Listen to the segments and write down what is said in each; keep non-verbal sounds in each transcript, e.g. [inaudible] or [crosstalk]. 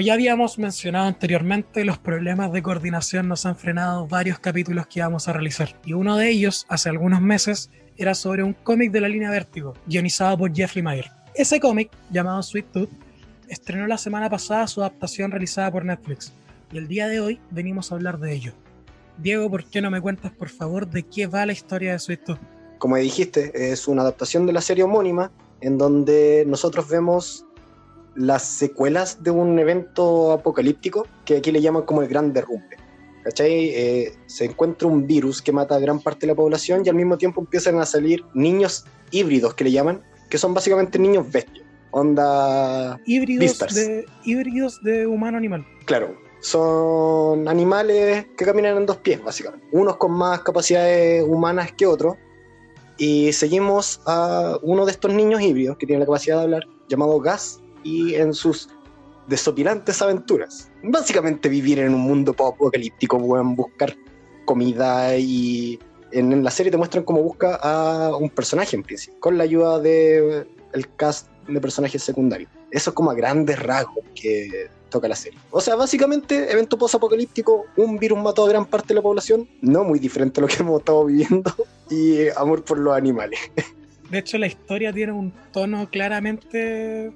Como ya habíamos mencionado anteriormente, los problemas de coordinación nos han frenado varios capítulos que vamos a realizar. Y uno de ellos, hace algunos meses, era sobre un cómic de la línea Vértigo, guionizado por Jeffrey Mayer. Ese cómic, llamado Sweet Tooth, estrenó la semana pasada su adaptación realizada por Netflix. Y el día de hoy venimos a hablar de ello. Diego, ¿por qué no me cuentas por favor de qué va la historia de Sweet Tooth? Como dijiste, es una adaptación de la serie homónima en donde nosotros vemos las secuelas de un evento apocalíptico que aquí le llaman como el gran derrumbe. ¿Cachai? Eh, se encuentra un virus que mata a gran parte de la población y al mismo tiempo empiezan a salir niños híbridos que le llaman, que son básicamente niños bestias. Onda. Híbridos de, híbridos de humano-animal. Claro, son animales que caminan en dos pies, básicamente. Unos con más capacidades humanas que otros. Y seguimos a uno de estos niños híbridos que tiene la capacidad de hablar, llamado Gas, y en sus desopilantes aventuras. Básicamente vivir en un mundo apocalíptico, pueden buscar comida y en, la serie te muestran cómo busca a un personaje en principio, con la ayuda de el cast de personajes secundarios. Eso es como a grandes rasgos que toca la serie. O sea, básicamente, evento post-apocalíptico, un virus mató a gran parte de la población, no muy diferente a lo que hemos estado viviendo, y amor por los animales. De hecho, la historia tiene un tono claramente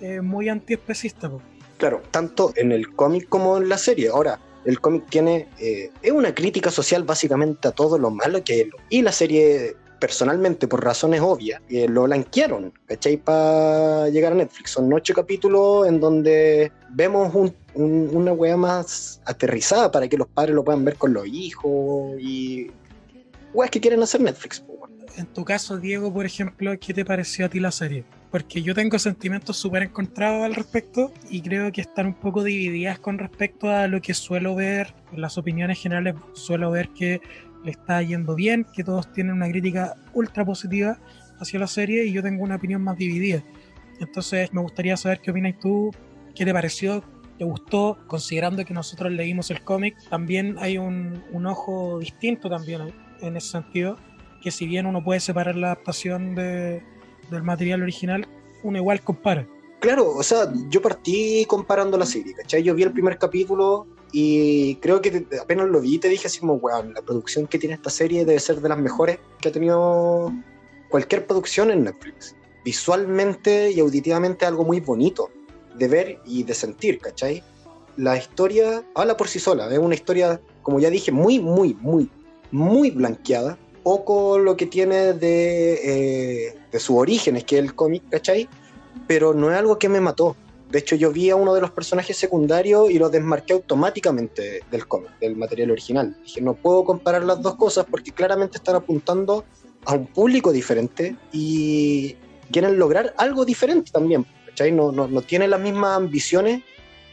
eh, muy antiespecista. Claro, tanto en el cómic como en la serie. Ahora, el cómic tiene. Eh, es una crítica social básicamente a todo lo malo que hay. Y la serie, personalmente, por razones obvias, eh, lo blanquearon, ¿cachai? Para llegar a Netflix. Son ocho capítulos en donde vemos una wea más aterrizada para que los padres lo puedan ver con los hijos y. weas que quieren hacer Netflix. En tu caso, Diego, por ejemplo, ¿qué te pareció a ti la serie? Porque yo tengo sentimientos súper encontrados al respecto y creo que están un poco divididas con respecto a lo que suelo ver, en las opiniones generales suelo ver que le está yendo bien, que todos tienen una crítica ultra positiva hacia la serie y yo tengo una opinión más dividida. Entonces me gustaría saber qué opinas tú, qué te pareció, te gustó, considerando que nosotros leímos el cómic, también hay un, un ojo distinto también en ese sentido, que si bien uno puede separar la adaptación de, del material original, uno igual compara. Claro, o sea, yo partí comparando la serie, ¿cachai? Yo vi el primer capítulo y creo que apenas lo vi te dije así como, weón, la producción que tiene esta serie debe ser de las mejores que ha tenido cualquier producción en Netflix. Visualmente y auditivamente algo muy bonito de ver y de sentir, ¿cachai? La historia habla por sí sola, es una historia, como ya dije, muy, muy, muy, muy blanqueada, poco lo que tiene de, eh, de sus orígenes, que el cómic, ¿cachai? Pero no es algo que me mató. De hecho, yo vi a uno de los personajes secundarios y lo desmarqué automáticamente del cómic, del material original. Dije, no puedo comparar las dos cosas porque claramente están apuntando a un público diferente y quieren lograr algo diferente también. ¿cachai? No, no, no tienen las mismas ambiciones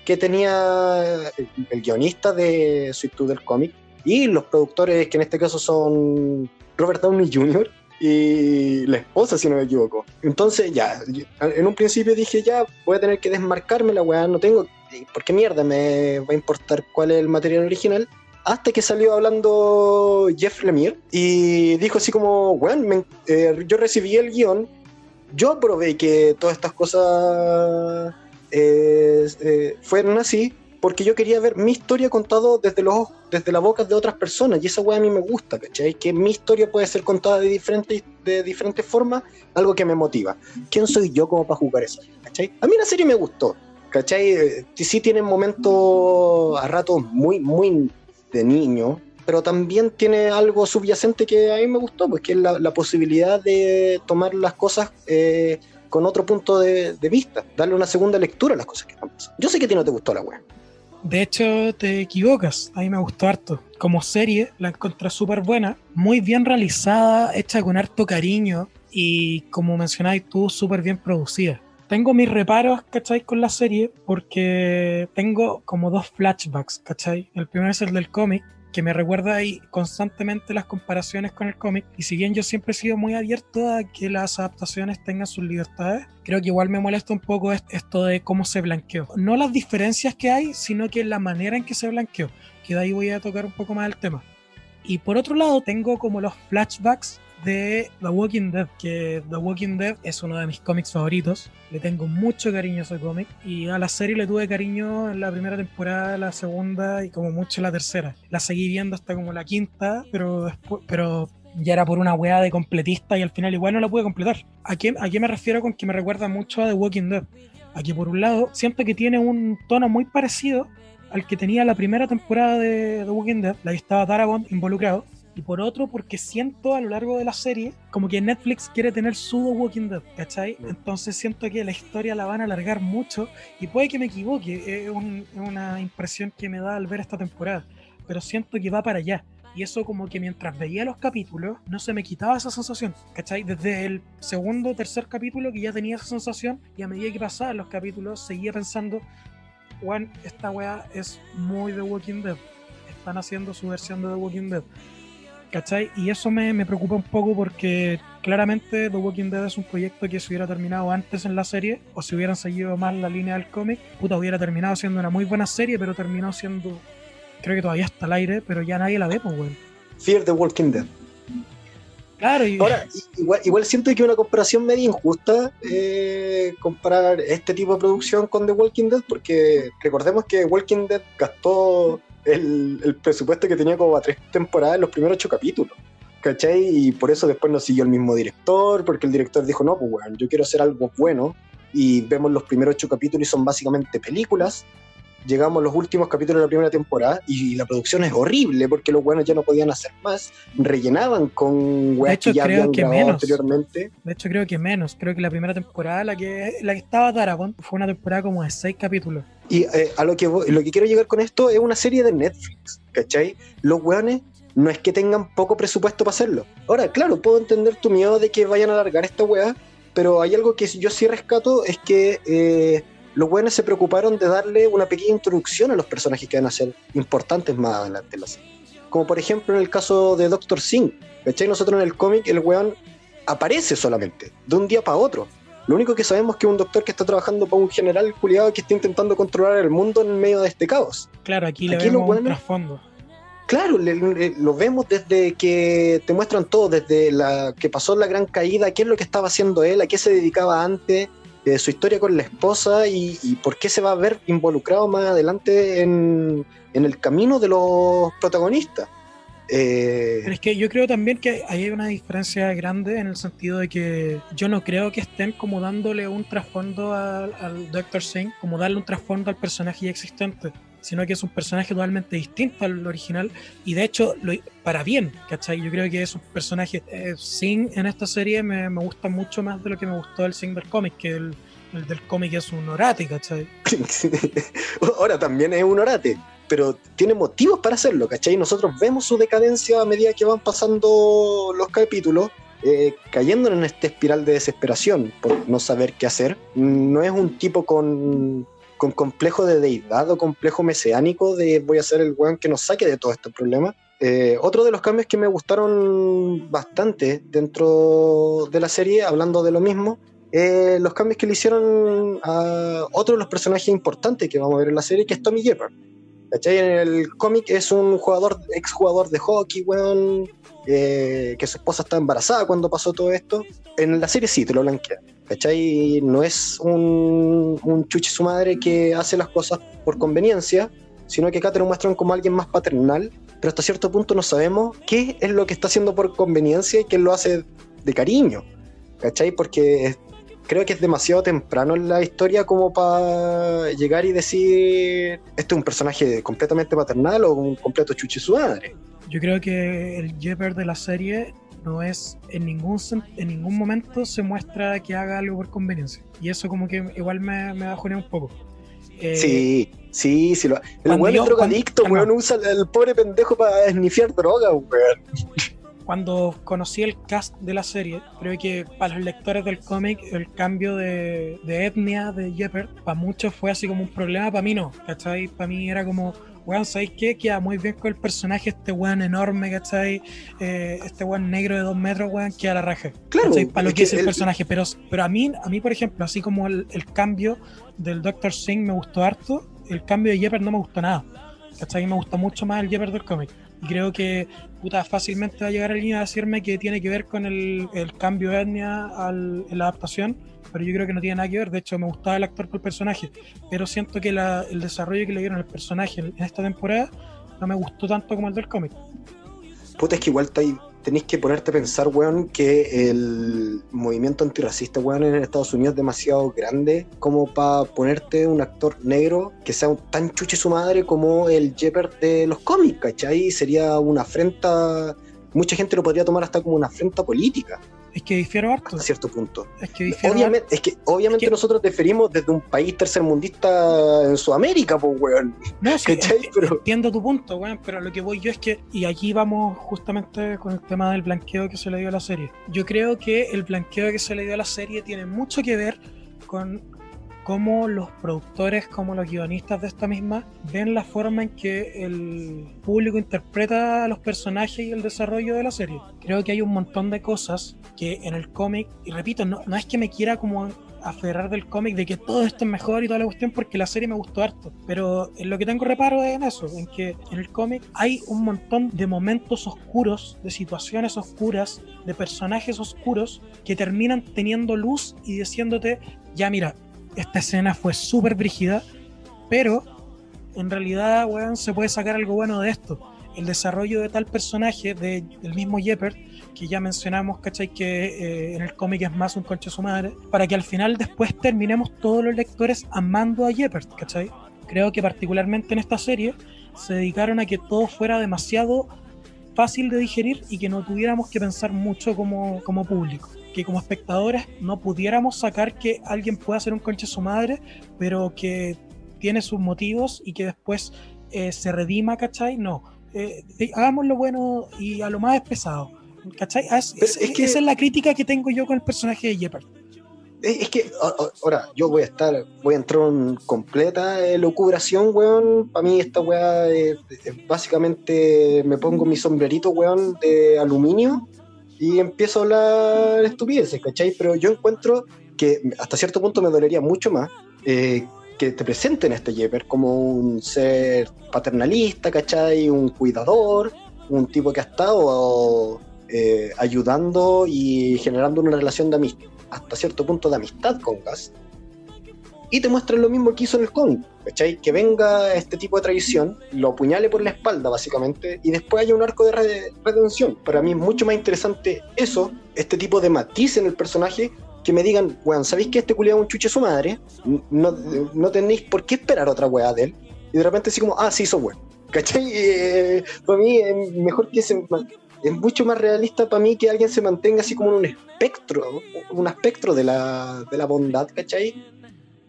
que tenía el, guionista de Sweet del cómic y los productores, que en este caso son Robert Downey Jr. y la esposa, si no me equivoco. Entonces, ya, en un principio dije, ya, voy a tener que desmarcarme la weá, no tengo. ¿Por qué mierda me va a importar cuál es el material original? Hasta que salió hablando Jeff Lemire y dijo así como, weón, eh, yo recibí el guion, yo probé que todas estas cosas eh, eh, fueron así, porque yo quería ver mi historia contado desde los desde la boca de otras personas y esa weá a mí me gusta, ¿cachai? Que mi historia puede ser contada de diferentes de diferentes formas, algo que me motiva. ¿Quién soy yo como para jugar eso? ¿cachai? A mí la serie me gustó, ¿cachai? Eh, sí tiene momentos a ratos muy muy de niño, pero también tiene algo subyacente que a mí me gustó, pues que es la, posibilidad de tomar las cosas eh, con otro punto de, de, vista, darle una segunda lectura a las cosas que están pasando. Yo sé que a ti no te gustó la weá. De hecho, te equivocas. A mí me gustó harto. Como serie, la encontré súper buena, muy bien realizada, hecha con harto cariño y, como mencionáis tú, súper bien producida. Tengo mis reparos, ¿cachai? Con la serie porque tengo como dos flashbacks, ¿cachai? El primero es el del cómic, que me recuerda ahí constantemente las comparaciones con el cómic. Y si bien yo siempre he sido muy abierto a que las adaptaciones tengan sus libertades, creo que igual me molesta un poco esto de cómo se blanqueó. No las diferencias que hay, sino que la manera en que se blanqueó. Que de ahí voy a tocar un poco más el tema. Y por otro lado, tengo como los flashbacks de The Walking Dead, que The Walking Dead es uno de mis cómics favoritos. Le tengo mucho cariño a ese cómic y a la serie le tuve cariño en la primera temporada, la segunda y como mucho la tercera. La seguí viendo hasta como la quinta, pero después, pero ya era por una weá de completista y al final igual no la pude completar. ¿A qué, ¿A qué me refiero con que me recuerda mucho a The Walking Dead? Aquí por un lado siento que tiene un tono muy parecido al que tenía la primera temporada de The Walking Dead, la que estaba involucrado, y por otro porque siento a lo largo de la serie como que Netflix quiere tener su The Walking Dead, ¿cachai? Mm. Entonces siento que la historia la van a alargar mucho y puede que me equivoque, es, un- es una impresión que me da al ver esta temporada, pero siento que va para allá. Y eso como que mientras veía los capítulos no se me quitaba esa sensación, ¿cachai? Desde el segundo o tercer capítulo que ya tenía esa sensación y a medida que pasaban los capítulos seguía pensando, Juan, esta weá es muy The Walking Dead. Están haciendo su versión de The Walking Dead. ¿Cachai? Y eso me, me preocupa un poco porque claramente The Walking Dead es un proyecto que se hubiera terminado antes en la serie o si hubieran seguido más la línea del cómic, puta, hubiera terminado siendo una muy buena serie, pero terminó siendo, creo que todavía está al aire, pero ya nadie la ve, pues, weón. Fear the Walking Dead. Claro, y Ahora, igual, igual siento que una comparación media injusta eh, comparar este tipo de producción con The Walking Dead, porque recordemos que Walking Dead gastó el, presupuesto que tenía como a tres temporadas en los primeros ocho capítulos. ¿Cachai? Y por eso después no siguió el mismo director, porque el director dijo, no, pues weón, yo quiero hacer algo bueno. Y vemos los primeros ocho capítulos y son básicamente películas. Llegamos a los últimos capítulos de la primera temporada y la producción es horrible porque los buenos ya no podían hacer más. Rellenaban con weas que ya habían que grabado menos. anteriormente. de hecho creo que menos, creo que la primera temporada, la que, la que estaba fue una temporada como de seis capítulos. Y eh, a lo que, lo que quiero llegar con esto es una serie de Netflix, ¿cachai? Los weones no es que tengan poco presupuesto para hacerlo. Ahora, claro, puedo entender tu miedo de que vayan a alargar esta weá, pero hay algo que yo sí rescato, es que eh, los weones se preocuparon de darle una pequeña introducción a los personajes que van a ser importantes más adelante en la serie. Como por ejemplo en el caso de Doctor Singh, ¿cachai? Nosotros en el cómic el weón aparece solamente, de un día para otro. Lo único que sabemos es que es un doctor que está trabajando para un general culiado que está intentando controlar el mundo en medio de este caos. Claro, aquí le Aquí lo vemos un trasfondo. Claro, le- le- lo vemos desde que te muestran todo, desde la que pasó la gran caída, qué es lo que estaba haciendo él, a qué se dedicaba antes, eh, su historia con la esposa y, y por qué se va a ver involucrado más adelante en, en el camino de los protagonistas. Eh, Pero es que yo creo también que hay una diferencia grande en el sentido de que yo no creo que estén como dándole un trasfondo al, al Dr. Singh, como darle un trasfondo al personaje ya existente, sino que es un personaje totalmente distinto al original y de hecho para bien, ¿cachai? Yo creo que es un personaje, eh, en esta serie me, me gusta mucho más de lo que me gustó el Singh del cómic, que el, el del cómic es un orate, ¿cachai? [laughs] Ahora también es un orate, pero tiene motivos para hacerlo, ¿cachai? Nosotros vemos su decadencia a medida que van pasando los capítulos, eh, cayendo en esta espiral de desesperación por no saber qué hacer. No es un tipo con, con complejo de deidad o complejo mesiánico de voy a ser el weón que nos saque de todo este problema. Eh, otro de los cambios que me gustaron bastante dentro de la serie, hablando de lo mismo, eh, los cambios que le hicieron a otro de los personajes importantes que vamos a ver en la serie, que es Tommy. ¿Cachai? En el cómic es un jugador, exjugador de hockey, weón, eh, que su esposa está embarazada cuando pasó todo esto. En la serie sí, te lo blanquea. ¿Cachai? No es un, un chuchi su madre que hace las cosas por conveniencia, sino que acá te lo muestran como alguien más paternal, pero hasta cierto punto no sabemos qué es lo que está haciendo por conveniencia y quién lo hace de cariño. ¿Cachai? Porque es- creo que es demasiado temprano en la historia como para llegar y decir este es un personaje completamente paternal o un completo chuchi su madre. Yo creo que el Jeopardy de la serie no es en ningún en ningún momento se muestra que haga algo por conveniencia y eso como que igual me, me bajonea un poco Eh, Sí, sí, sí. Lo, el weón es drogadicto, cuando- weón, usa al pobre pendejo para esnifiar droga, weón. cuando conocí el cast de la serie creo que para los lectores del cómic el cambio de, de etnia de Jeopardy para muchos fue así como un problema para mí no ¿cachai? para mí era como weón, ¿sabéis qué? Queda muy bien con el personaje, este weón enorme, ¿cachai? Eh, este weón negro de dos metros, weón, queda a la raja. Claro, ¿cachai? Para lo que es el el- personaje. Pero, pero a mí, a mí, por ejemplo, así como el, el cambio del Dr. Singh me gustó harto, el cambio de Jeopardy no me gustó nada. ¿cachai? Me gusta mucho más el Jeopardy del cómic. Y creo que, puta, fácilmente va a llegar alguien a decirme que tiene que ver con el, el cambio de etnia al, en la adaptación, pero yo creo que no tiene nada que ver. De hecho, me gustaba el actor por el personaje, pero siento que el desarrollo que le dieron al personaje en esta temporada no me gustó tanto como el del cómic. Puta, es que igual tenéis que ponerte a pensar, weón, que el movimiento antirracista, weón, en Estados Unidos es demasiado grande como para ponerte un actor negro que sea tan chuche su madre como el Jeopardy de los cómics, ¿cachai? Sería una afrenta, mucha gente lo podría tomar hasta como una afrenta política. Es que difiero harto. A cierto punto. Es que obviamente, Es que obviamente nosotros deferimos desde un país tercermundista en Sudamérica, pues, weón. No, sí, pero... entiendo tu punto, weón, pero lo que voy yo es que, y aquí vamos justamente con el tema del blanqueo que se le dio a la serie. Yo creo que el blanqueo que se le dio a la serie tiene mucho que ver con cómo los productores, como los guionistas de esta misma, ven la forma en que el público interpreta a los personajes y el desarrollo de la serie. Creo que hay un montón de cosas que en el cómic, y repito, no, no es que me quiera como aferrar del cómic de que todo esto es mejor y toda la cuestión porque la serie me gustó harto. Pero lo que tengo reparo es en eso, en que en el cómic hay un montón de momentos oscuros, de situaciones oscuras, de personajes oscuros que terminan teniendo luz y diciéndote, ya mira, esta escena fue súper brígida, pero en realidad, se puede sacar algo bueno de esto. El desarrollo de tal personaje, de, del mismo Jeppert, que ya mencionamos, ¿cachai? Que eh, en el cómic es más un conche su madre, para que al final después terminemos todos los lectores amando a Jeppert, ¿cachai? Creo que particularmente en esta serie se dedicaron a que todo fuera demasiado fácil de digerir y que no tuviéramos que pensar mucho como, como público que como espectadores no pudiéramos sacar que alguien pueda ser un conche su madre, pero que tiene sus motivos y que después eh, se redima, ¿cachai? No, eh, hagamos lo bueno y a lo más es pesado, ¿cachai? Ah, es, que, esa es la crítica que tengo yo con el personaje de Jeopardy. Es que, ahora, yo voy a estar, voy a entrar en completa lucubración, weón. Para mí esta weá, básicamente me pongo mi sombrerito, weón, de aluminio y empiezo a hablar estupideces, ¿cachai? Pero yo encuentro que hasta cierto punto me dolería mucho más eh, que te presenten a este Jepper como un ser paternalista, ¿cachai? Un cuidador, un tipo que ha estado eh, ayudando y generando una relación de amistad, hasta cierto punto de amistad con Gas, y te muestran lo mismo que hizo en el cómic, ¿cachai? Que venga este tipo de traición, lo apuñale por la espalda, básicamente, y después haya un arco de redención. Para mí es mucho más interesante eso, este tipo de matiz en el personaje, que me digan, weón, ¿sabéis que este culiado es un chuche su madre? No, no tenéis por qué esperar otra weá de él. Y de repente así como, ah, sí, hizo bueno. ¿Cachai? Eh, para mí es mejor que se es mucho más realista para mí que alguien se mantenga así como en un espectro, un espectro de la, de la bondad, ¿cachai?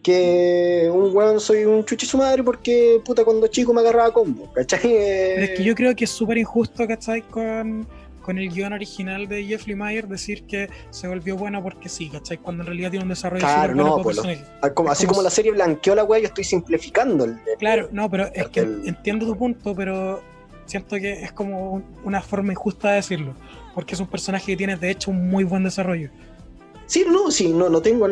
que un weón soy un chuchi su madre porque puta cuando chico me agarraba combo, ¿cachai? es que yo creo que es súper injusto, ¿cachai? Con, con el guion original de Jeffrey Meyer decir que se volvió bueno porque sí, ¿cachai? Cuando en realidad tiene un desarrollo claro, no, pues así como, la serie blanqueó la weá, yo estoy simplificando el, Claro, no, pero es que entiendo tu punto, pero siento que es como una forma injusta de decirlo, porque es un personaje que tiene de hecho un muy buen desarrollo. Sí, no, sí, no, no tengo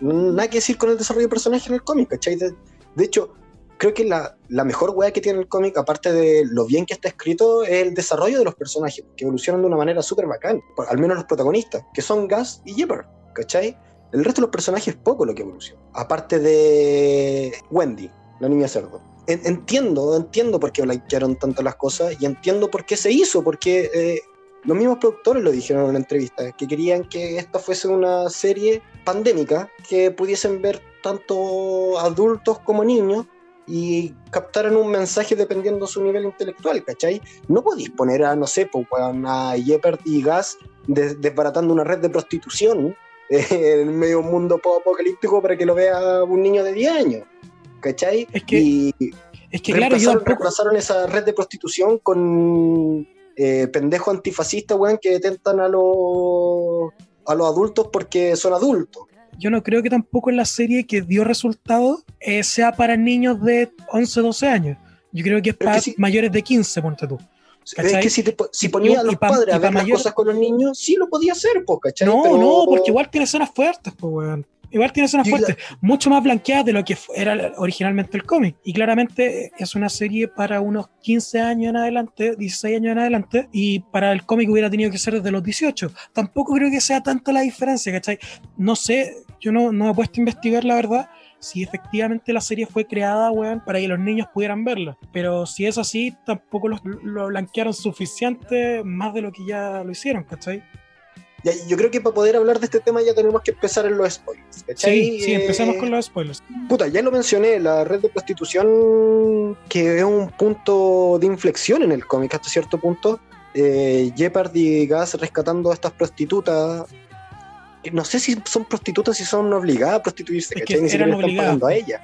nada que decir con el desarrollo de personaje en el cómic, ¿cachai? De, hecho, creo que la, mejor weá que tiene el cómic, aparte de lo bien que está escrito, es el desarrollo de los personajes, que evolucionan de una manera súper bacán, al menos los protagonistas, que son Gus y Jepper, ¿cachai? El resto de los personajes es poco lo que evoluciona. Aparte de Wendy, la niña cerdo. Entiendo, entiendo por qué blanquearon tanto las cosas y entiendo por qué se hizo, porque eh, los mismos productores lo dijeron en una entrevista, que querían que esta fuese una serie pandémica, que pudiesen ver tanto adultos como niños y captaran un mensaje dependiendo de su nivel intelectual, ¿cachai? No podéis poner a, no sé, pues, a Jeppert y Gas desbaratando una red de prostitución en medio mundo apocalíptico para que lo vea un niño de 10 años, ¿cachai? Es que, es que claro, yo reemplazaron esa red de prostitución con eh, pendejos antifascistas, weón, que detentan a los, a los adultos porque son adultos. Yo no creo que tampoco en la serie que dio resultado eh, sea para niños de 11, 12 años. Yo creo que es para mayores de 15, ponte tú. Es que si, te, si ponía a los padres a ver las cosas con los niños, sí lo podía hacer, pues, ¿cachai? No, no, porque igual tiene escenas fuertes, pues, weón. Igual tiene escenas fuertes, mucho más blanqueadas de lo que era originalmente el cómic. Y claramente es una serie para unos 15 años en adelante, 16 años en adelante, y para el cómic hubiera tenido que ser desde los 18. Tampoco creo que sea tanto la diferencia, ¿cachai? No sé, yo no, no me he puesto a investigar la verdad si efectivamente la serie fue creada, weón, para que los niños pudieran verla. Pero si es así, tampoco lo, lo blanquearon suficiente más de lo que ya lo hicieron, ¿cachai? Yo creo que para poder hablar de este tema ya tenemos que empezar en los spoilers. Sí, sí, empecemos con los spoilers. Puta, ya lo mencioné, la red de prostitución que es un punto de inflexión en el cómic hasta cierto punto. Eh, y Gas rescatando a estas prostitutas. No sé si son prostitutas, si son obligadas a prostituirse, ¿cachai? Ni siquiera están pagando a ellas.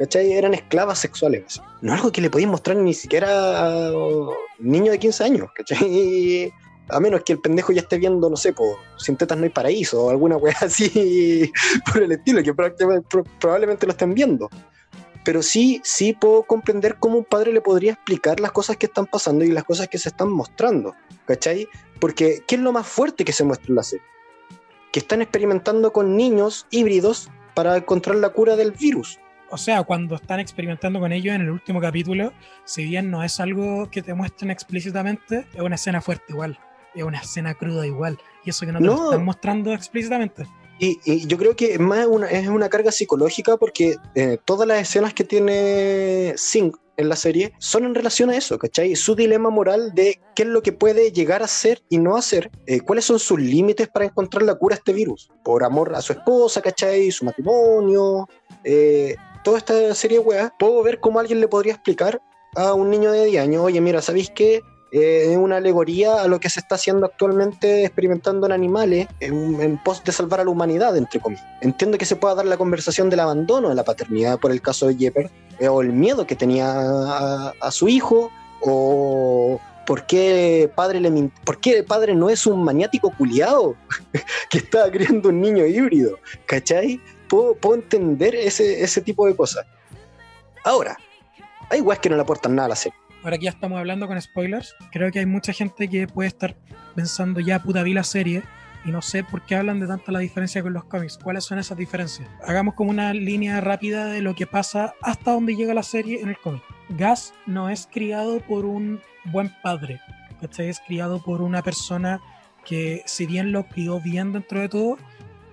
¿cachai? Eran esclavas sexuales. No algo que le podían mostrar ni siquiera a un niño de 15 años, ¿cachai? A menos que el pendejo ya esté viendo, no sé, por sin tetas no hay paraíso o alguna weá [laughs] así por el estilo, que probablemente lo estén viendo. Pero sí, sí puedo comprender cómo un padre le podría explicar las cosas que están pasando y las cosas que se están mostrando, ¿cachai? Porque, ¿qué es lo más fuerte que se muestra en la serie? Que están experimentando con niños híbridos para encontrar la cura del virus. O sea, cuando están experimentando con ellos en el último capítulo, si bien no es algo que te muestren explícitamente, es una escena fuerte igual es una escena cruda igual. Y eso que no te lo están mostrando explícitamente. Y, yo creo que más una, es una carga psicológica porque eh, todas las escenas que tiene Singh en la serie son en relación a eso, ¿cachai? Su dilema moral de qué es lo que puede llegar a ser y no hacer, eh, cuáles son sus límites para encontrar la cura a este virus, por amor a su esposa, ¿cachai? Su matrimonio, eh, toda esta serie de weas, puedo ver cómo alguien le podría explicar a un niño de 10 años, oye, mira, ¿sabéis qué? Es una alegoría a lo que se está haciendo actualmente experimentando en animales en, pos de salvar a la humanidad, entre comillas. Entiendo que se pueda dar la conversación del abandono de la paternidad por el caso de Jepper, eh, o el miedo que tenía a, su hijo, o por qué padre le por qué el padre no es un maniático culiado [laughs] que está criando un niño híbrido, ¿cachai? Puedo, puedo entender ese, ese tipo de cosas. Ahora, hay weas que no le aportan nada a la serie ahora que ya estamos hablando con spoilers, creo que hay mucha gente que puede estar pensando ya puta vi la serie y no sé por qué hablan de tanta la diferencia con los cómics. ¿Cuáles son esas diferencias? Hagamos como una línea rápida de lo que pasa hasta donde llega la serie en el cómic. Gas no es criado por un buen padre, Es criado por una persona que, si bien lo crió bien dentro de todo,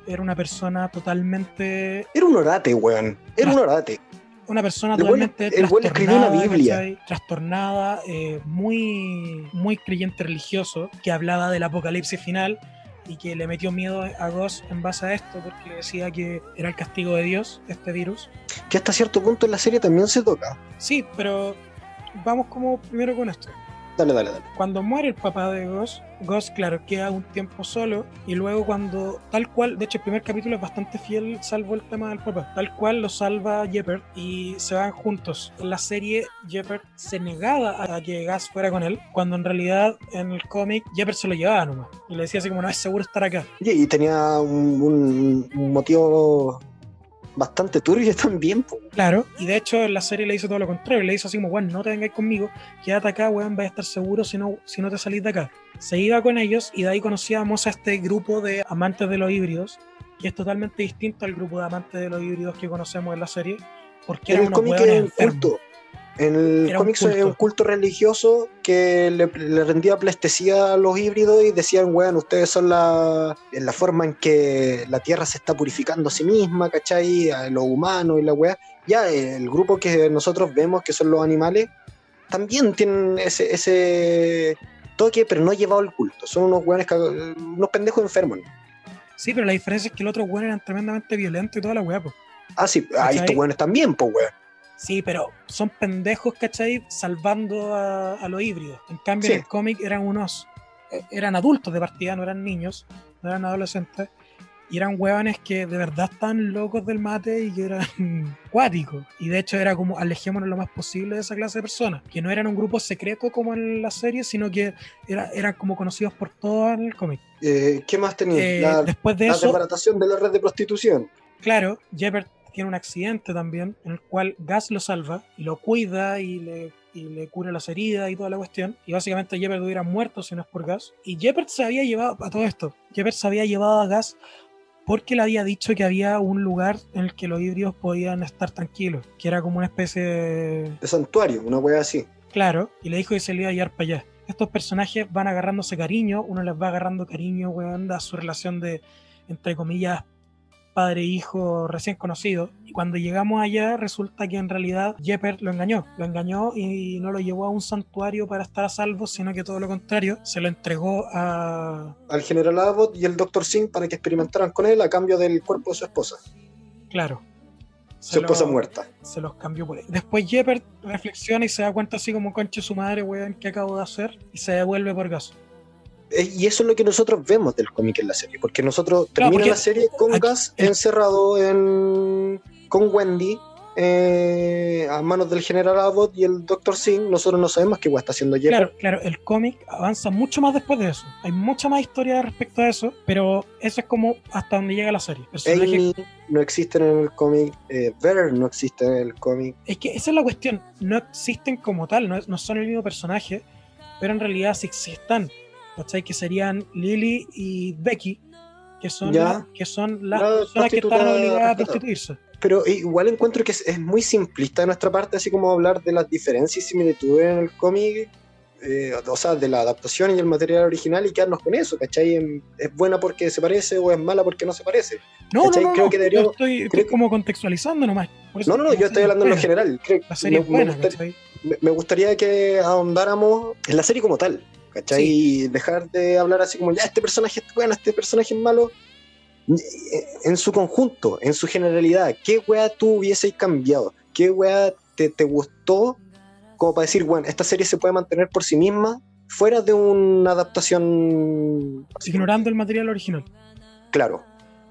era una persona totalmente. Era un orate, weón. Era un orate una persona totalmente trastornada, eh, muy, muy creyente religioso, que hablaba del apocalipsis final y que le metió miedo a Ghost en base a esto porque decía que era el castigo de Dios, este virus. Que hasta cierto punto en la serie también se toca. Sí, pero vamos como primero con esto. Dale, dale, dale. Cuando muere el papá de Ghost, Ghost, claro, queda un tiempo solo y luego cuando, tal cual, de hecho el primer capítulo es bastante fiel, salvo el tema del papá, tal cual lo salva Jeppard y se van juntos. En la serie, Jeppard se negaba a que Gas fuera con él, cuando en realidad en el cómic Jeppard se lo llevaba nomás y le decía así como, no es seguro estar acá. Y, tenía un, un motivo bastante turbio [laughs] también. Claro, y de hecho la serie le hizo todo lo contrario, le hizo así como, bueno, no te vengáis conmigo, quédate acá, weón, vais a estar seguro si no, si no te salís de acá. Se iba con ellos y de ahí conocíamos a este grupo de amantes de los híbridos, que es totalmente distinto al grupo de amantes de los híbridos que conocemos en la serie, porque era unos culto. En el cómic es un culto religioso que le, rendía plastecía a los híbridos y decían, weón, ustedes son la, la forma en que la Tierra se está purificando a sí misma, ¿cachai? A los humanos y la weá. Ya el grupo que nosotros vemos, que son los animales, también tienen ese, ese toque, pero no llevado al culto. Son unos weones, unos pendejos enfermos. Sí, pero la diferencia es que los otros weones eran tremendamente violentos y toda la weá, pues. Ah, sí, ahí estos weones también, pues weón. Sí, pero son pendejos, ¿cachai? Salvando a, los híbridos. En cambio, en el cómic eran unos. Eh, eran adultos de partida, no eran niños, no eran adolescentes. Y eran huevones que de verdad estaban locos del mate y que eran [laughs] cuáticos. Y de hecho era como alejémonos lo más posible de esa clase de personas. Que no eran un grupo secreto como en la serie, sino que era, eran como conocidos por todo en el cómic. Eh, ¿Qué más tenía? Eh, la, después de eso, de la red de prostitución. Claro, Jeppert tiene un accidente también en el cual Gas lo salva y lo cuida y le, le cura las heridas y toda la cuestión. Y básicamente Jeppert hubiera muerto si no es por Gas. Y Jeppert se había llevado a todo esto. Jeppert se había llevado a Gas porque le había dicho que había un lugar en el que los híbridos podían estar tranquilos, que era como una especie de... De santuario, una wea así. Claro, y le dijo que se le iba a llevar para allá. Estos personajes van agarrándose cariño, uno les va agarrando cariño, weón, a su relación de, entre comillas, padre-hijo recién conocido. Y cuando llegamos allá, resulta que en realidad Jepper lo engañó. Lo engañó y no lo llevó a un santuario para estar a salvo, sino que todo lo contrario, se lo entregó a. Al general Abbott y el Dr. Singh para que experimentaran con él a cambio del cuerpo de su esposa. Claro. Su esposa muerta. Se los cambió por ahí. Después Jepper reflexiona y se da cuenta así como conche su madre, weón, ¿qué acabo de hacer? Y se devuelve por gaso. Y eso es lo que nosotros vemos del cómic en la serie, porque nosotros termina la serie con Gas encerrado en, con Wendy eh, a manos del general Abbott y el Dr. Singh. Nosotros no sabemos qué está haciendo Jepper. Claro, claro, el cómic avanza mucho más después de eso. Hay mucha más historia respecto a eso, pero eso es como hasta donde llega la serie. Amy no existen en el cómic, eh, no existe en el cómic. Es que esa es la cuestión, no existen como tal, no, no son el mismo personaje, pero en realidad sí existen ¿cachai? Que serían Lily y Becky, que son, que son las personas que están obligadas a prostituirse. Pero igual encuentro que es, muy simplista de nuestra parte, así como hablar de las diferencias y similitudes en el cómic, eh, o sea, de la adaptación y el material original y quedarnos con eso, ¿cachai? ¿Es buena porque se parece o es mala porque no se parece? No, no, no, creo que yo estoy, como contextualizando nomás. no, no, no, yo estoy hablando en lo [laughs] general. la serie es buena, me gustaría que ahondáramos en la serie como tal. ¿Cachai? Y dejar de hablar así como, ya, este personaje es bueno, este personaje es malo, en su conjunto, en su generalidad, ¿qué weá tú hubieses cambiado? ¿Qué weá te, te gustó? Como para decir, bueno, esta serie se puede mantener por sí misma fuera de una adaptación... Ignorando el material original. Claro.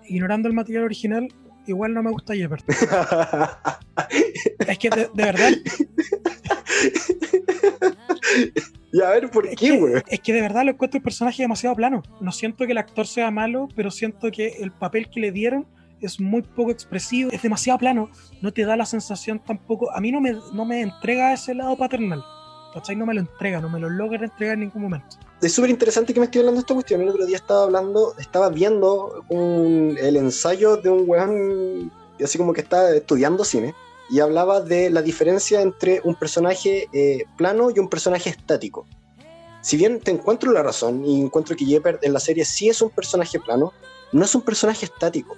Ignorando el material original, igual no me gusta Jepper. [laughs] es que de verdad... [laughs] Y a ver, ¿por qué, güey? Es que de verdad lo encuentro el personaje demasiado plano. No siento que el actor sea malo, pero siento que el papel que le dieron es muy poco expresivo, es demasiado plano. No te da la sensación tampoco. A mí no me, no me entrega ese lado paternal. ¿Cachai? No me lo entrega, no me lo logra entregar en ningún momento. Es súper interesante que me estoy hablando de esta cuestión. El otro día estaba hablando, estaba viendo el ensayo de un weón, así como que está estudiando cine y hablaba de la diferencia entre un personaje eh, plano y un personaje estático. Si bien te encuentro la razón y encuentro que Jepper en la serie sí es un personaje plano, no es un personaje estático.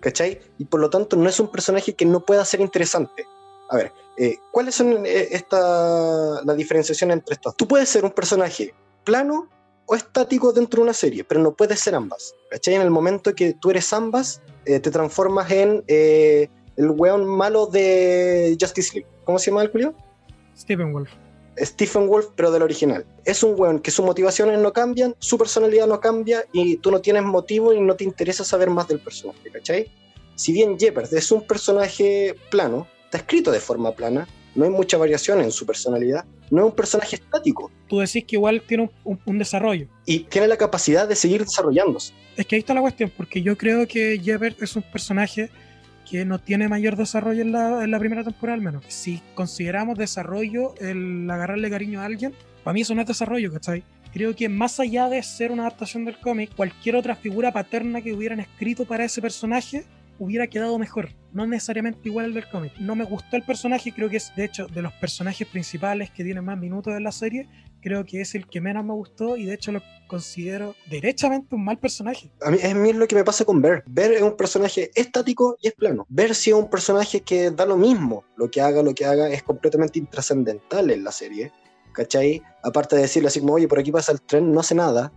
¿Cachai? Y por lo tanto no es un personaje que no pueda ser interesante. A ver, eh, ¿cuáles son eh, esta, la diferenciación entre estos? Tú puedes ser un personaje plano o estático dentro de una serie, pero no puedes ser ambas. ¿Cachai? En el momento que tú eres ambas, te transformas en el weón malo de Justice League. ¿Cómo se llama el Julio? Stephen Wolf. Stephen Wolf, pero del original. Es un weón que sus motivaciones no cambian, su personalidad no cambia y tú no tienes motivo y no te interesa saber más del personaje, ¿cachai? Si bien Jeppard es un personaje plano, está escrito de forma plana, no hay mucha variación en su personalidad, no es un personaje estático. Tú decís que igual tiene un, desarrollo. Y tiene la capacidad de seguir desarrollándose. Es que ahí está la cuestión, porque yo creo que Jeppard es un personaje que no tiene mayor desarrollo en la, en la primera temporada al menos. Si consideramos desarrollo el agarrarle cariño a alguien, para mí eso no es desarrollo, ¿cachai? Creo que más allá de ser una adaptación del cómic, cualquier otra figura paterna que hubieran escrito para ese personaje hubiera quedado mejor, no necesariamente igual al del cómic. No me gustó el personaje, creo que es de hecho de los personajes principales que tienen más minutos en la serie, creo que es el que menos me gustó y de hecho lo considero derechamente un mal personaje. A mí es lo que me pasa con Ver. Ver es un personaje estático y es plano. Ver si es un personaje que da lo mismo, lo que haga, lo que haga, es completamente intrascendental en la serie. ¿Cachai? Aparte de decirle así como, oye, por aquí pasa el tren, no hace nada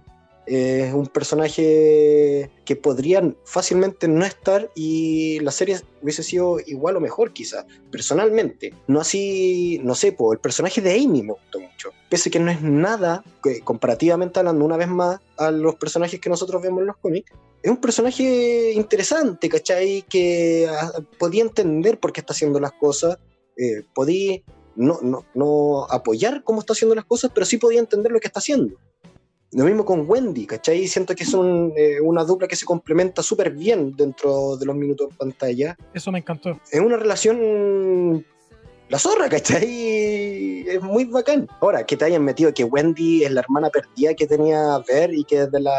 es un personaje que podría fácilmente no estar y la serie hubiese sido igual o mejor quizás, personalmente. No así, no sé, el personaje de Amy me gustó mucho. Pese que no es nada, comparativamente hablando una vez más a los personajes que nosotros vemos en los cómics, es un personaje interesante, ¿cachai? Que ah, podía entender por qué está haciendo las cosas, eh, podía no, no, no apoyar cómo está haciendo las cosas, pero sí podía entender lo que está haciendo. Lo mismo con Wendy, ¿cachai? Siento que es eh, una dupla que se complementa súper bien dentro de los minutos en pantalla. Eso me encantó. Es una relación la zorra, ¿cachai? Es muy bacán. Ahora, que te hayan metido que Wendy es la hermana perdida que tenía Ver y que es de la,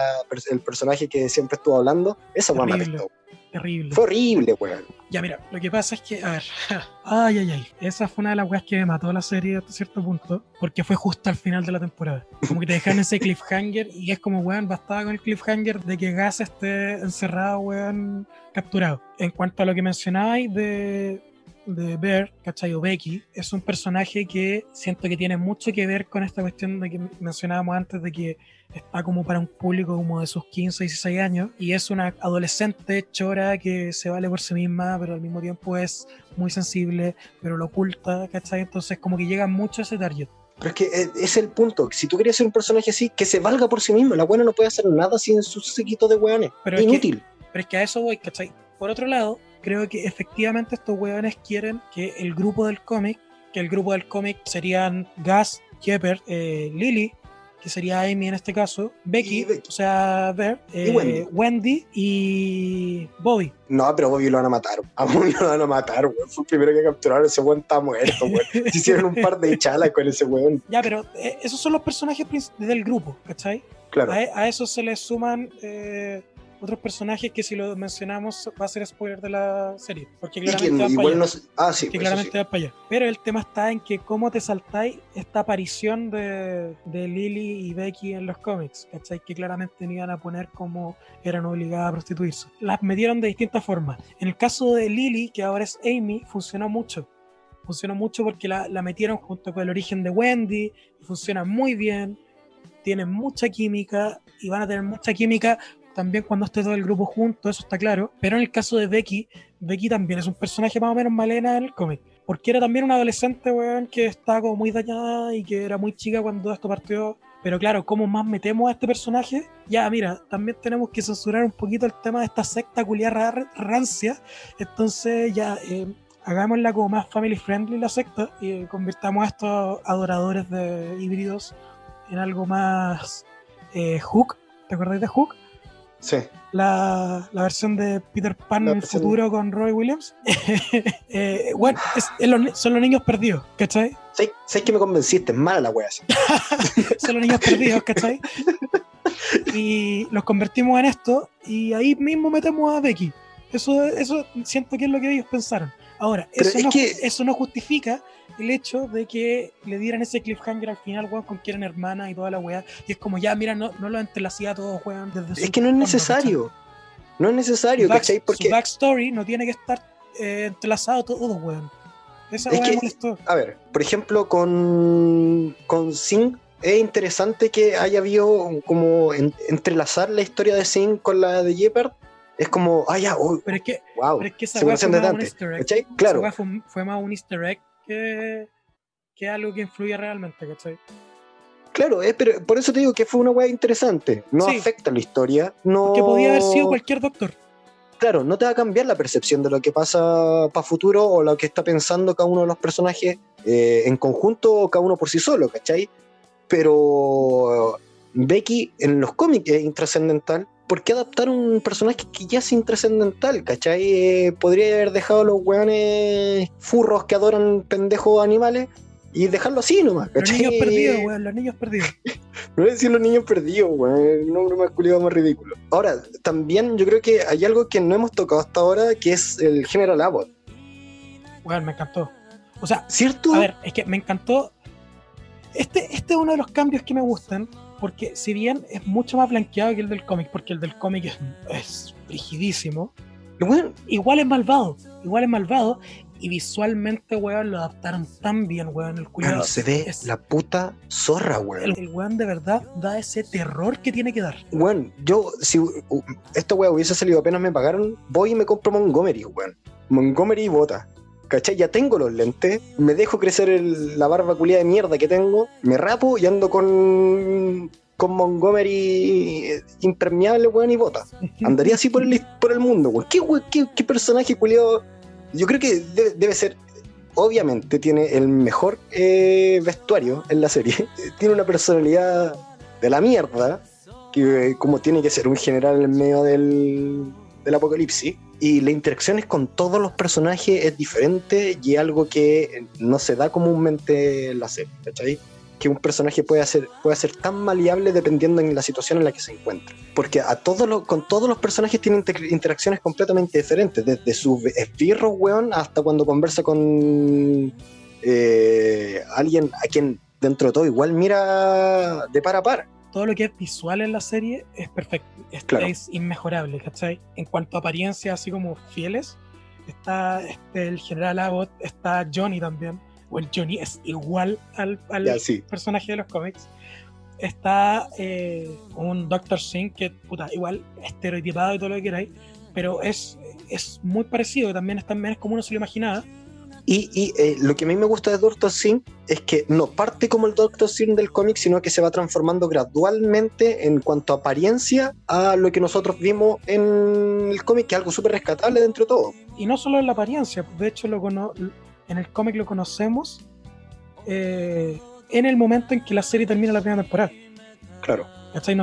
el personaje que siempre estuvo hablando, esa me Terrible. Terrible. Fue horrible, weón. Ya, mira, lo que pasa es que, a ver, [laughs] ay, ay, ay, esa fue una de las weas que me mató la serie hasta cierto punto, porque fue justo al final de la temporada. Como que te dejan ese [laughs] cliffhanger y es como, weón, bastaba con el cliffhanger de que Gas esté encerrado, weón, capturado. En cuanto a lo que mencionabais de, de Bear, ¿cachai? O Becky, es un personaje que siento que tiene mucho que ver con esta cuestión de que mencionábamos antes de que está como para un público como de sus 15, 16 años y es una adolescente chora que se vale por sí misma, pero al mismo tiempo es muy sensible, pero lo oculta, ¿cachai? Entonces como que llega mucho a ese target. Pero es que eh, es el punto. Si tú querías ser un personaje así, que se valga por sí mismo. La buena no puede hacer nada sin su sequito de weones. Pero Es es que- inútil. Pero es que a eso voy, ¿cachai? Por otro lado, creo que efectivamente estos hueones quieren que el grupo del cómic, que el grupo del cómic serían Gus, Shepard, eh, Lily, que sería Amy en este caso, Becky, o sea, Bear, eh, Wendy. Wendy y Bobby. No, pero Bobby lo van a matar. [laughs] A Bobby lo van a matar, weón. Fue el primero que capturaron. Ese weón está muerto, weón. Se hicieron un par de [laughs] chalas con ese weón. Ya, pero eh, esos son los personajes del grupo, ¿cachai? Claro. A, e- a eso se le suman eh, otros personajes que si lo mencionamos va a ser spoiler de la serie, porque claramente van para allá. no Ah, sí, pues, va para allá. Pero el tema está en que cómo te saltáis esta aparición de, de Lily y Becky en los cómics, ¿cachai? Que claramente no iban a poner como eran obligadas a prostituirse. Las metieron de distintas formas. En el caso de Lily, que ahora es Amy, funcionó mucho. Funcionó mucho porque la, la metieron junto con el origen de Wendy y funciona muy bien. Tienen mucha química y van a tener mucha química también cuando esté todo el grupo junto, eso está claro. Pero en el caso de Becky, Becky también es un personaje más o menos malena en el cómic. Porque era también una adolescente, weón, que estaba como muy dañada y que era muy chica cuando esto partió. Pero claro, ¿cómo más metemos a este personaje? Ya, mira, también tenemos que censurar un poquito el tema de esta secta culiada rancia. Entonces ya, eh, hagámosla como más family friendly la secta y convirtamos a estos adoradores de híbridos en algo más eh, Hook. ¿Te acordáis de Hook? Sí. la, la versión de Peter Pan La en el futuro con Roy Williams. [laughs] Eh, bueno, es- es los ni- son los niños perdidos, ¿cachai? ¿Sabes sabes que me convenciste? Es mala la wea. [laughs] Son los niños perdidos, ¿cachai? [laughs] Y los convertimos en esto y ahí mismo metemos a Becky. Eso, eso siento que es lo que ellos pensaron. Ahora, eso es no, que- eso no justifica el hecho de que le dieran ese cliffhanger al final, weón, con que eran hermanas y toda la weá. Y es como, ya, mira, no, no lo entrelacía a todos, weón, desde Es su que no es necesario. No es necesario, Su, back- ¿cachai? su Porque, backstory no tiene que estar eh, entrelazado todo, weón. Esa Es que- molestó. a ver, por ejemplo, con, con Sing, es interesante que haya habido como en- entrelazar la historia de Sing con la de Jeopard. Es como, ah, ya, oh, Pero es que, wow. pero es que esa fue más un easter egg. ¿cachai? Esa Claro, weá fue, fue más un easter egg que, que algo que influye realmente, ¿cachai? claro, es, pero por eso te digo que fue una weá interesante. No Sí. afecta la historia, no. Que podía haber sido cualquier doctor. Claro, no te va a cambiar la percepción de lo que pasa para futuro o lo que está pensando cada uno de los personajes eh, en conjunto o cada uno por sí solo, ¿cachai? Pero Becky en los cómics es intrascendental. ¿Por qué adaptar un personaje que ya es intrascendental, cachai? Eh, podría haber dejado a los weones furros que adoran pendejos animales y dejarlo así nomás, Los ¿cachai? niños perdidos, weón, los niños perdidos. [laughs] No voy a decir los niños perdidos, weón. El nombre más culiado más ridículo. Ahora, también yo creo que hay algo que no hemos tocado hasta ahora, que es el General Abbott. Weón, me encantó. O sea, ¿Cierto? a ver, es que me encantó. Este, este es uno de los cambios que me gustan, porque si bien es mucho más blanqueado que el del cómic, porque el del cómic es, es frigidísimo, Weón, igual es malvado, igual es malvado, y visualmente, weón, lo adaptaron tan bien, weón, el culiado. weón, se ve es- la puta zorra, weón. El, el weón de verdad da ese terror que tiene que dar. Weón, yo, si esto, weón, hubiese salido apenas me pagaron, voy y me compro Montgomery, weón. Montgomery y bota. ¿Cachai? Ya tengo los lentes, me dejo crecer el- la barba culiada de mierda que tengo, me rapo y ando con, con Montgomery eh, impermeable, weón, y bota. [laughs] Andaría así por el, por el mundo, weón. ¿Qué, qué, qué personaje culiado? Yo creo que debe, debe ser. Obviamente tiene el mejor eh, vestuario en la serie. [laughs] tiene una personalidad de la mierda. Que, como tiene que ser un general en medio del, del apocalipsis y la interacción con todos los personajes es diferente y algo que no se da comúnmente en la serie, ¿cachai? Que un personaje puede ser, puede ser tan maleable dependiendo en la situación en la que se encuentra. Porque a con todos los personajes tienen interacciones completamente diferentes, desde sus esbirros, weón, hasta cuando conversa con eh, alguien a quien dentro de todo igual mira de par a par todo lo que es visual en la serie es perfecto, es, es inmejorable, ¿cachai? En cuanto a apariencia, así como fieles, está este, el general Abbott, está Johnny también, o el Johnny es igual al, personaje de los cómics. Está eh, un Doctor Singh que, puta, igual estereotipado y todo lo que queráis, pero es, es muy parecido, también es, también es como uno se lo imaginaba y, eh, lo que a mí me gusta de Doctor Sin es que no parte como el Doctor Sin del cómic, sino que se va transformando gradualmente en cuanto a apariencia a lo que nosotros vimos en el cómic, que es algo súper rescatable dentro de todo. Y no solo en la apariencia, de hecho lo en el cómic lo conocemos eh, en el momento en que la serie termina la primera temporada. Claro.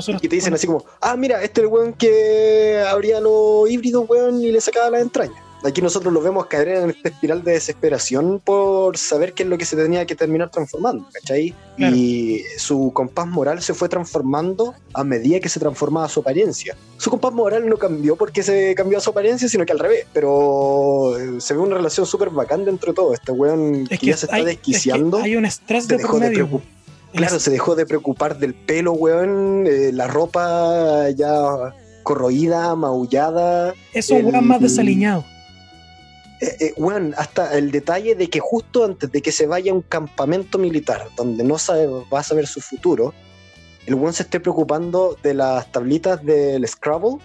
y te dicen así como, ah, mira, este es el weón que abría los híbridos, weón, y le sacaba las entrañas. Aquí nosotros lo vemos caer en esta espiral de desesperación por saber qué es lo que se tenía que terminar transformando, ¿cachai? Y su compás moral se fue transformando a medida que se transformaba su apariencia. Su compás moral no cambió porque se cambió su apariencia, sino que al revés. Pero eh, se ve una relación súper bacán dentro de todo. Este weón que, ya se está desquiciando. hay un estrés de por medio. Claro, se dejó de preocupar del pelo, weón, eh, la ropa ya corroída, maullada. Eso un weón más desaliñado eh, eh, hasta el detalle de que justo antes de que se vaya a un campamento militar donde no sabe, va a saber su futuro, el weón se esté preocupando de las tablitas del Scrabble,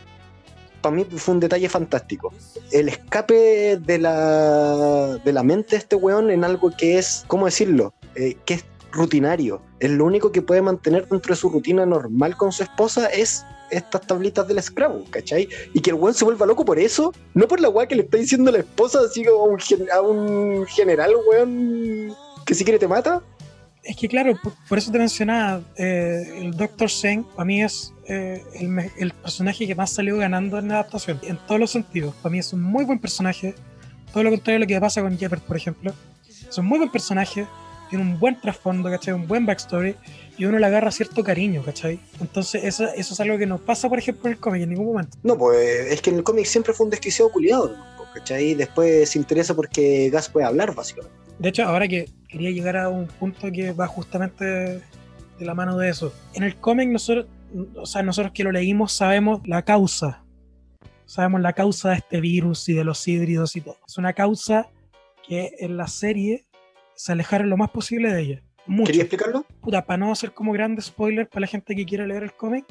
para mí fue un detalle fantástico. El escape de la, de la mente de este weón en algo que es, ¿cómo decirlo? Eh, que es rutinario. Es lo único que puede mantener dentro de su rutina normal con su esposa es estas tablitas del Scrabble, ¿cachai? Y que el weón se vuelva loco por eso, no por la weá que le está diciendo la esposa, así como a un, general, weón, que si quiere te mata. Es que claro, por, eso te mencionaba, eh, el Doctor Seng para mí es eh, el, personaje que más salió ganando en la adaptación, en todos los sentidos. Para mí es un muy buen personaje, todo lo contrario de lo que pasa con Jeppard, por ejemplo. Es un muy buen personaje, tiene un buen trasfondo, ¿cachai? Un buen backstory y uno le agarra cierto cariño, ¿cachai? Entonces eso, eso es algo que no pasa, por ejemplo, en el cómic en ningún momento. No, pues es que en el cómic siempre fue un desquiciado culiado, ¿cachai? Después se interesa porque Gas puede hablar, básicamente. De hecho, ahora que quería llegar a un punto que va justamente de la mano de eso. En el cómic nosotros, o sea, nosotros que lo leímos sabemos la causa. Sabemos la causa de este virus y de los híbridos y todo. Es una causa que en la serie se alejaron lo más posible de ella. Mucho. ¿Quería explicarlo? Puta, para no hacer como grandes spoiler para la gente que quiera leer el cómic,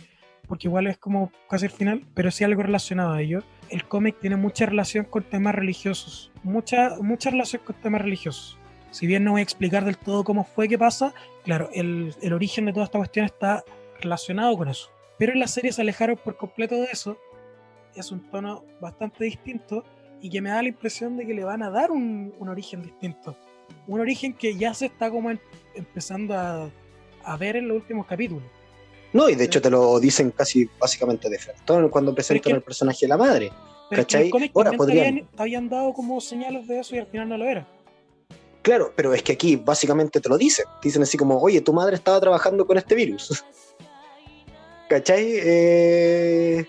porque igual es como casi el final, pero sí algo relacionado a ello. El cómic tiene mucha relación con temas religiosos, mucha, mucha relación con temas religiosos. Si bien no voy a explicar del todo cómo fue que pasa, claro, el, el origen de toda esta cuestión está relacionado con eso. Pero en la serie se alejaron por completo de eso. Es un tono bastante distinto y que me da la impresión de que le van a dar un, un origen distinto un origen que ya se está como empezando a, a, ver en los últimos capítulos. No, y de hecho te lo dicen casi básicamente de frente cuando presentan el personaje de la madre. ¿Cachai? Ahora podrían... Habían, dado como señales de eso y al final no lo era. Claro, pero es que aquí básicamente te lo dicen. Dicen así como, oye, tu madre estaba trabajando con este virus. [laughs] ¿Cachai? Eh,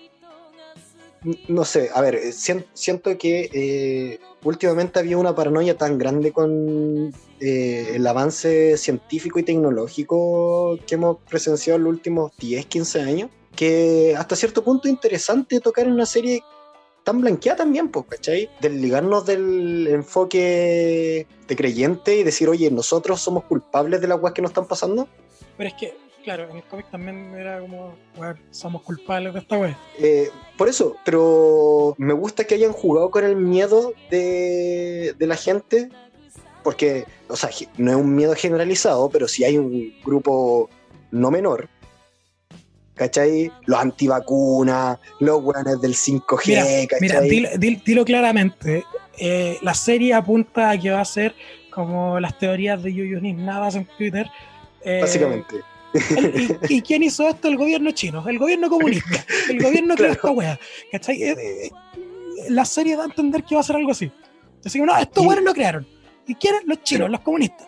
no sé, a ver, siento que eh, últimamente había una paranoia tan grande con eh, el avance científico y tecnológico que hemos presenciado en los últimos 10, 15 años, que hasta cierto punto es interesante tocar en una serie tan blanqueada también, pues, ¿cachai? Desligarnos del enfoque de creyente y decir, oye, nosotros somos culpables de las cosas que nos están pasando. Pero es que claro, en el cómic también era como, bueno, somos culpables de esta wea. Eh, por eso, pero me gusta que hayan jugado con el miedo de, de la gente, porque, o sea, no es un miedo generalizado, pero si hay un grupo no menor, ¿cachai? Los antivacunas, los weones del 5G, mira, Mira, dilo, claramente, eh, la serie apunta a que va a ser como las teorías de Yuyunis Navas en Twitter. Eh, Básicamente [laughs] ¿Y, quién hizo esto? El gobierno chino, el gobierno comunista, el gobierno que esta wea. ¿Cachai? Eh, la serie da a entender que va a ser algo así. Así que no, estos Y- lo crearon. ¿Y quieren? Los chinos, Pero- los comunistas.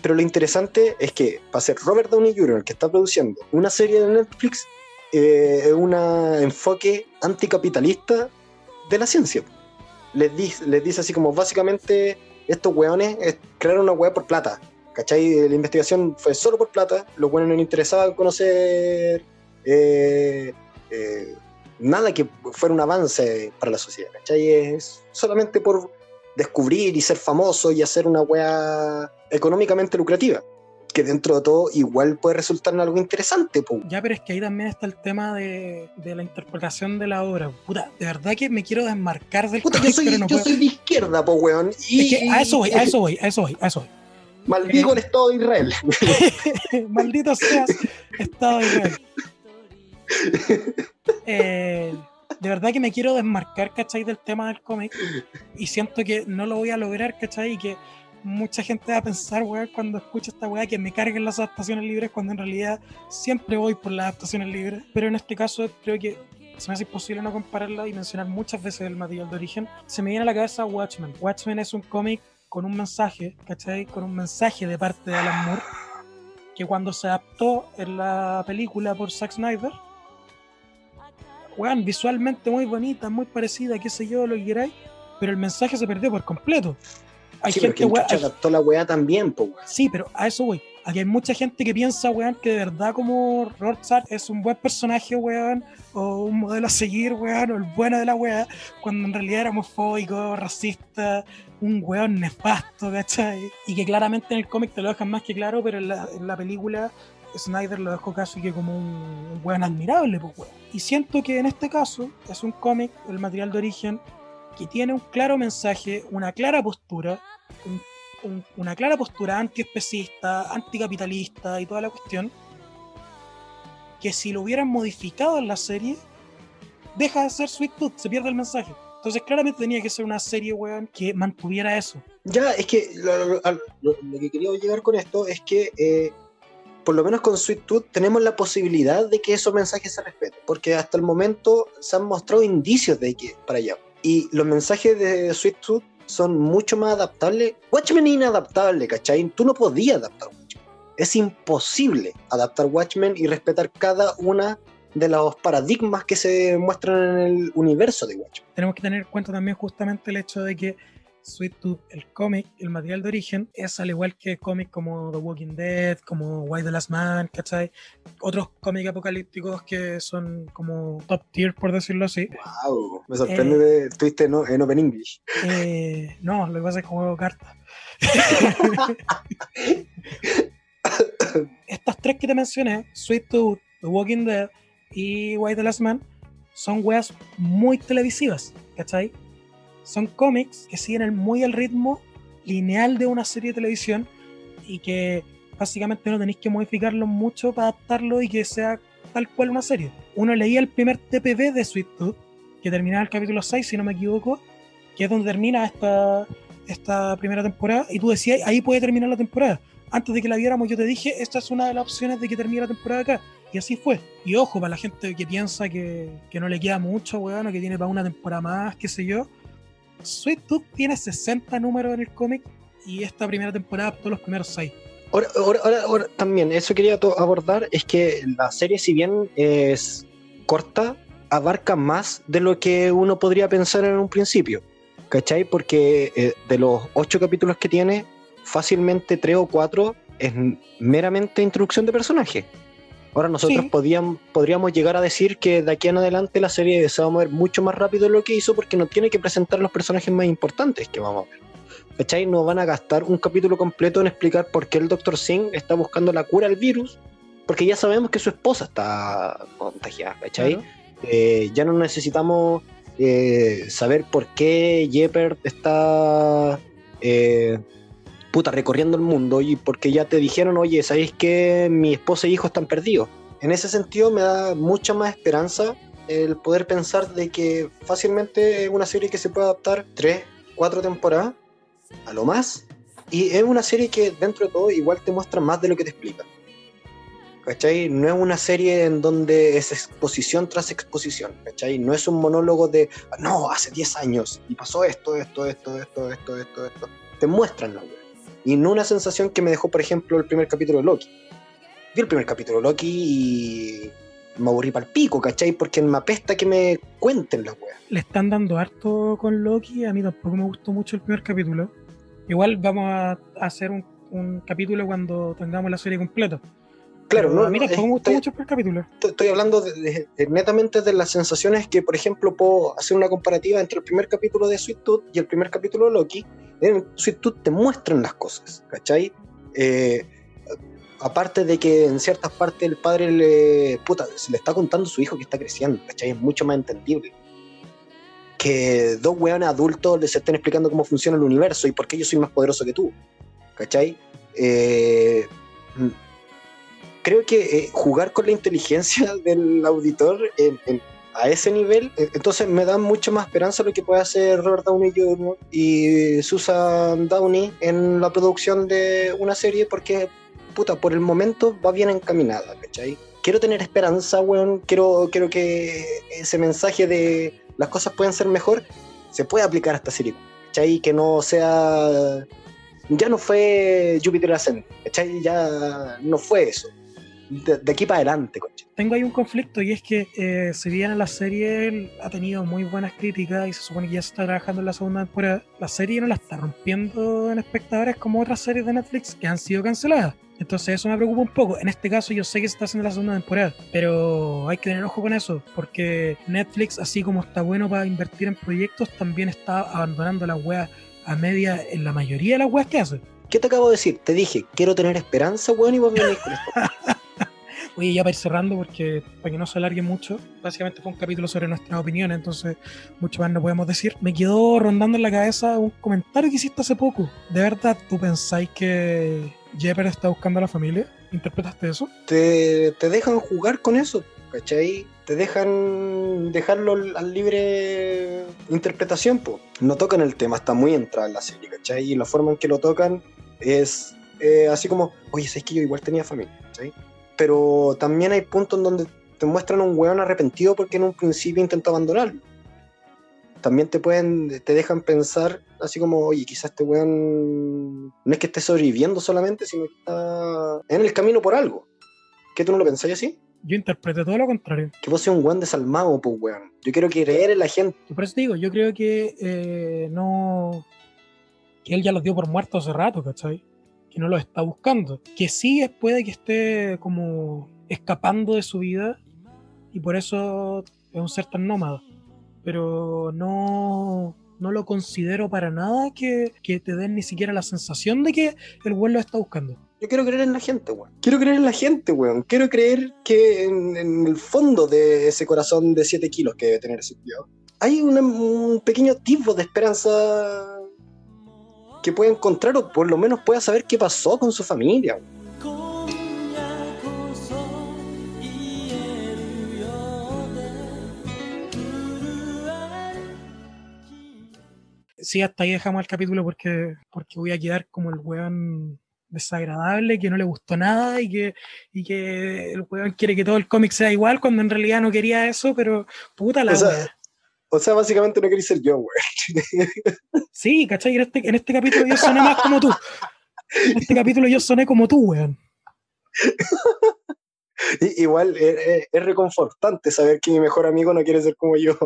Pero lo interesante es que va a ser Robert Downey Jr. el que está produciendo una serie de Netflix, eh, un enfoque anticapitalista de la ciencia. Les dice, les dice así como básicamente estos weones eh, crearon una web por plata. ¿Cachai? La investigación fue solo por plata. Los weones no les interesaba conocer eh, eh, nada que fuera un avance para la sociedad. ¿Cachai? Es solamente por descubrir y ser famoso y hacer una wea económicamente lucrativa. Que dentro de todo igual puede resultar en algo interesante, po. Ya, pero es que ahí también está el tema de, de la interpretación de la obra. Puta, de verdad que me quiero desmarcar del Puta, yo soy, pero no yo puedo. soy de izquierda, po, weón. Y, Es que a eso voy, a eso voy, a eso voy, a eso voy. Maldigo el Estado de Israel. [laughs] Maldito seas, Estado de Israel. Eh, de verdad que me quiero desmarcar, ¿cachai? Del tema del cómic. Y siento que no lo voy a lograr, ¿cachai? Y que mucha gente va a pensar, weón, cuando escucha esta weá, que me carguen las adaptaciones libres, cuando en realidad siempre voy por las adaptaciones libres. Pero en este caso creo que se me hace imposible no compararla y mencionar muchas veces el material de origen. Se me viene a la cabeza Watchmen. Watchmen es un cómic con un mensaje, ¿cachai? Con un mensaje de parte de Alan Moore, que cuando se adaptó en la película por Zack Snyder, weón, visualmente muy bonita, muy parecida, qué sé yo, lo que queráis, pero el mensaje se perdió por completo. Hay Sí, gente, que weón, adaptó la weá también, po, weón. Sí, pero a eso voy. Aquí hay mucha gente que piensa, weón, que de verdad como Rorschach es un buen personaje, weón, o un modelo a seguir, weón, o el bueno de la weá, cuando en realidad era homofóbico, racista, un weón nefasto, ¿cachai? Y que claramente en el cómic te lo dejan más que claro, pero en la, en la película Snyder lo dejó casi que como un, weón admirable, pues, weón. Y siento que en este caso es un cómic, el material de origen, que tiene un claro mensaje, una clara postura, un un- una clara postura antiespecista, anticapitalista y toda la cuestión, que si lo hubieran modificado en la serie, deja de ser Sweet Tooth, se pierde el mensaje. Entonces claramente tenía que ser una serie, weón, que mantuviera eso. Ya, es que lo, que quería llegar con esto es que, eh, por lo menos con Sweet Tooth, tenemos la posibilidad de que esos mensajes se respeten. Porque hasta el momento se han mostrado indicios de que para allá. Y los mensajes de Sweet Tooth son mucho más adaptables. Watchmen es inadaptable, ¿cachai? Tú no podías adaptar Watchmen. Es imposible adaptar Watchmen y respetar cada una de los paradigmas que se muestran en el universo de Watchmen. Tenemos que tener en cuenta también justamente el hecho de que Sweet Tooth, el cómic, el material de origen, es al igual que cómics como The Walking Dead, como Why the Last Man, ¿cachai? Otros cómics apocalípticos que son como top tier, por decirlo así. Wow, me sorprende de tuviste no, en Open English. Eh, no, lo que pasa es que juego cartas. [laughs] Estas tres que te mencioné, Sweet Tooth, The Walking Dead y Why the Last Man, son weas muy televisivas, ¿cachai? Son cómics que siguen muy el ritmo lineal de una serie de televisión y que básicamente no tenéis que modificarlo mucho para adaptarlo y que sea tal cual una serie. Uno leía el primer TPB de Sweet Tooth, que terminaba el capítulo 6, si no me equivoco, que es donde termina esta, esta primera temporada, y tú decías, ahí puede terminar la temporada. Antes de que la viéramos, yo te dije, esta es una de las opciones de que termine la temporada acá. Y así fue. Y ojo, para la gente que piensa que, que no le queda mucho, weón, que tiene para una temporada más, qué sé yo. Sweet Tooth tiene 60 números en el cómic y esta primera temporada adaptó los primeros 6. Ahora, ahora, ahora- ahora también, eso quería abordar, es que la serie, si bien es corta, abarca más de lo que uno podría pensar en un principio. ¿Cachai? Porque eh, de los ocho capítulos que tiene, fácilmente tres o cuatro es meramente introducción de personaje. Ahora nosotros Sí. podíamos, podríamos llegar a decir que de aquí en adelante la serie se va a mover mucho más rápido de lo que hizo porque no tiene que presentar los personajes más importantes que vamos a ver. ¿Cachai? No van a gastar un capítulo completo en explicar por qué el Dr. Singh está buscando la cura al virus, porque ya sabemos que su esposa está contagiada, ¿cachai? Claro. Eh, ya no necesitamos eh, saber por qué Jeopard está eh, puta recorriendo el mundo y porque ya te dijeron, oye, ¿sabéis que mi esposa e hijo están perdidos? En ese sentido me da mucha más esperanza el poder pensar de que fácilmente es una serie que se puede adaptar tres, cuatro temporadas a lo más y es una serie que dentro de todo igual te muestra más de lo que te explica. ¿cachai? No es una serie en donde es exposición tras exposición, ¿cachai? No es un monólogo de, no, hace 10 años y pasó esto, esto, esto, esto, esto, esto, esto. Te muestran la wea. Y no una sensación que me dejó, por ejemplo, el primer capítulo de Loki. Vi el primer capítulo de Loki y me aburrí para el pico, ¿cachai? Porque me apesta que me cuenten la wea. Le están dando harto con Loki, a mí tampoco me gustó mucho el primer capítulo. Igual vamos a hacer un capítulo cuando tengamos la serie completa. Claro, no, a mí no, tampoco me estoy- mucho el primer capítulo. Estoy hablando de- de- de- netamente de las sensaciones que, por ejemplo, puedo hacer una comparativa entre el primer capítulo de Sweet Tooth y el primer capítulo de Loki. En Sweet Tooth te muestran las cosas, ¿cachai? Eh, aparte de que en ciertas partes el padre le, puta, se le está contando a su hijo que está creciendo, ¿cachai? Es mucho más entendible. Que dos weones adultos les estén explicando cómo funciona el universo y por qué yo soy más poderoso que tú, ¿cachai? Eh, creo que eh, jugar con la inteligencia [laughs] del auditor en- a ese nivel, eh, entonces me da mucho más esperanza lo que puede hacer Robert Downey Jr. y Susan Downey en la producción de una serie, porque, puta, por el momento va bien encaminada, ¿cachai? Quiero tener esperanza, weón, quiero, quiero que ese mensaje de las cosas pueden ser mejor se pueda aplicar a esta serie, ¿cachai? Que no sea... Ya no fue Jupiter Ascending, ¿cachai? Ya no fue eso de, de aquí para adelante, concha. Tengo ahí un conflicto y es que eh, si bien la serie ha tenido muy buenas críticas y se supone que ya se está trabajando en la segunda temporada, la serie no la está rompiendo en espectadores como otras series de Netflix que han sido canceladas. Entonces eso me preocupa un poco. En este caso yo sé que se está haciendo la segunda temporada, pero hay que tener ojo con eso, porque Netflix, así como está bueno para invertir en proyectos, también está abandonando las weas a media en la mayoría de las weas que hace. ¿Qué te acabo de decir? Te dije, quiero tener esperanza, weón, y vos venís con esto. [laughs] Oye, ya para ir cerrando, porque para que no se alargue mucho, básicamente fue un capítulo sobre nuestras opiniones, entonces mucho más no podemos decir. Me quedó rondando en la cabeza un comentario que hiciste hace poco. ¿De verdad tú pensáis que Jepper está buscando a la familia? ¿Interpretaste eso? Te, te dejan jugar con eso, ¿cachai? Te dejan dejarlo al libre interpretación, po. No tocan el tema, está muy entrada en la serie, ¿cachai? Y la forma en que lo tocan es eh, así como, oye, ¿sabes que yo igual tenía familia, ¿cachai? Pero también hay puntos en donde te muestran un weón arrepentido porque en un principio intentó abandonarlo. También te pueden, te dejan pensar así como, oye, quizás este weón no es que esté sobreviviendo solamente, sino que está en el camino por algo. ¿Qué tú no lo pensáis así? Yo interpreté todo lo contrario. Que vos seas un weón desalmado, pues weón. Yo quiero creer en la gente. Y por eso te digo, yo creo que eh, no. que él ya los dio por muertos hace rato, ¿cachai? Que no los está buscando. Que sí puede que esté como escapando de su vida y por eso es un ser tan nómada. Pero no, no lo considero para nada que, que te den ni siquiera la sensación de que el weón lo está buscando. Yo quiero creer en la gente, weón. Quiero creer en la gente, weón. Quiero creer que en, el fondo de ese corazón de 7 kilos que debe tener ese tío, hay un pequeño tipo de esperanza que pueda encontrar o por lo menos pueda saber qué pasó con su familia. Sí, hasta ahí dejamos el capítulo porque, porque voy a quedar como el weón desagradable, que no le gustó nada y que, y que el weón quiere que todo el cómic sea igual cuando en realidad no quería eso, pero puta la o o sea, básicamente no queréis ser yo, weón. Sí, ¿cachai? En este, en este capítulo yo soné más como tú. En este capítulo yo soné como tú, weón. [laughs] Igual es, es- es reconfortante saber que mi mejor amigo no quiere ser como yo.